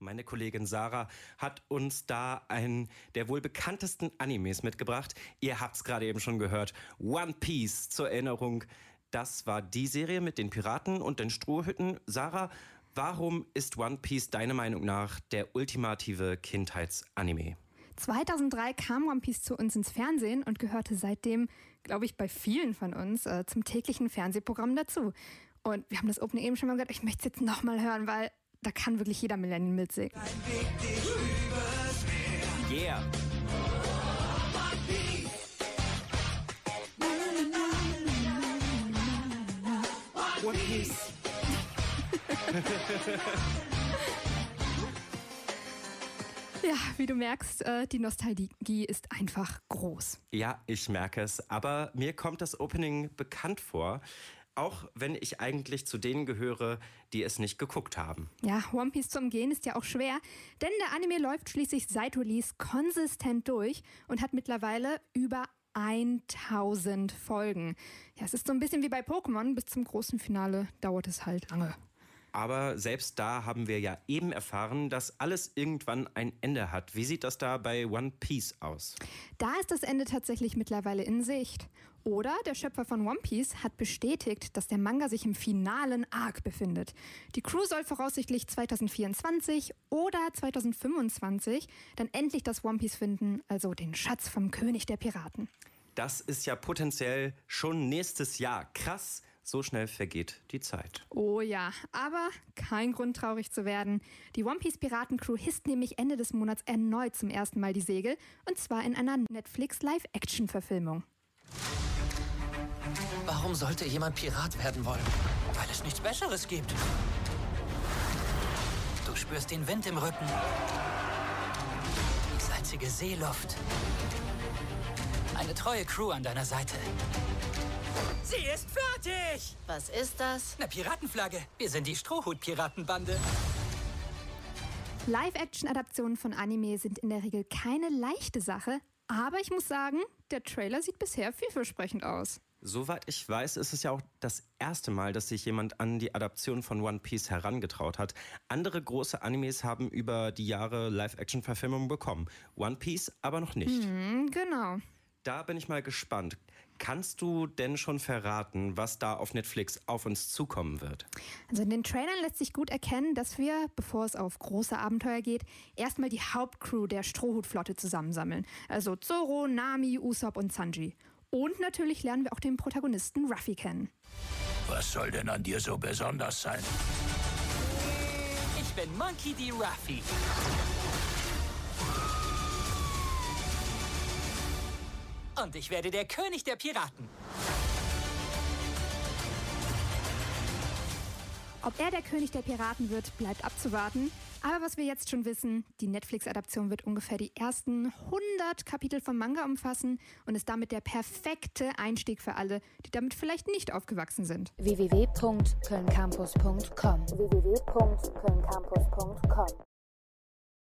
Meine Kollegin Sarah hat uns da einen der wohl bekanntesten Animes mitgebracht. Ihr habt's gerade eben schon gehört. One Piece zur Erinnerung. Das war die Serie mit den Piraten und den Strohhütten. Sarah, warum ist One Piece deiner Meinung nach der ultimative Kindheitsanime? 2003 kam One Piece zu uns ins Fernsehen und gehörte seitdem, glaube ich, bei vielen von uns äh, zum täglichen Fernsehprogramm dazu. Und wir haben das Opening eben schon mal gehört. Ich möchte es jetzt nochmal hören, weil da kann wirklich jeder Millennium mitsingen. Yeah. Ja, wie du merkst, äh, die Nostalgie ist einfach groß. Ja, ich merke es. Aber mir kommt das Opening bekannt vor. Auch wenn ich eigentlich zu denen gehöre, die es nicht geguckt haben. Ja, One Piece zum Gehen ist ja auch schwer, denn der Anime läuft schließlich seit Release konsistent durch und hat mittlerweile über 1000 Folgen. Ja, es ist so ein bisschen wie bei Pokémon, bis zum großen Finale dauert es halt lange. Aber selbst da haben wir ja eben erfahren, dass alles irgendwann ein Ende hat. Wie sieht das da bei One Piece aus? Da ist das Ende tatsächlich mittlerweile in Sicht. Oder der Schöpfer von One Piece hat bestätigt, dass der Manga sich im finalen Arc befindet. Die Crew soll voraussichtlich 2024 oder 2025 dann endlich das One Piece finden, also den Schatz vom König der Piraten. Das ist ja potenziell schon nächstes Jahr. Krass, so schnell vergeht die Zeit. Oh ja, aber kein Grund traurig zu werden. Die One Piece Piratencrew hisst nämlich Ende des Monats erneut zum ersten Mal die Segel und zwar in einer Netflix Live-Action-Verfilmung. Warum sollte jemand Pirat werden wollen? Weil es nichts Besseres gibt. Du spürst den Wind im Rücken. Die salzige Seeluft. Eine treue Crew an deiner Seite. Sie ist fertig! Was ist das? Eine Piratenflagge. Wir sind die Strohhut-Piratenbande. Live-Action-Adaptionen von Anime sind in der Regel keine leichte Sache, aber ich muss sagen, der Trailer sieht bisher vielversprechend aus. Soweit ich weiß, ist es ja auch das erste Mal, dass sich jemand an die Adaption von One Piece herangetraut hat. Andere große Animes haben über die Jahre Live-Action-Verfilmungen bekommen. One Piece aber noch nicht. Hm, genau. Da bin ich mal gespannt. Kannst du denn schon verraten, was da auf Netflix auf uns zukommen wird? Also in den Trailern lässt sich gut erkennen, dass wir, bevor es auf große Abenteuer geht, erstmal die Hauptcrew der Strohhutflotte zusammensammeln. Also Zoro, Nami, Usopp und Sanji. Und natürlich lernen wir auch den Protagonisten Ruffy kennen. Was soll denn an dir so besonders sein? Ich bin Monkey D. Ruffy. Und ich werde der König der Piraten. Ob er der König der Piraten wird, bleibt abzuwarten. Aber was wir jetzt schon wissen, die Netflix-Adaption wird ungefähr die ersten 100 Kapitel vom Manga umfassen und ist damit der perfekte Einstieg für alle, die damit vielleicht nicht aufgewachsen sind. www.kölncampus.com www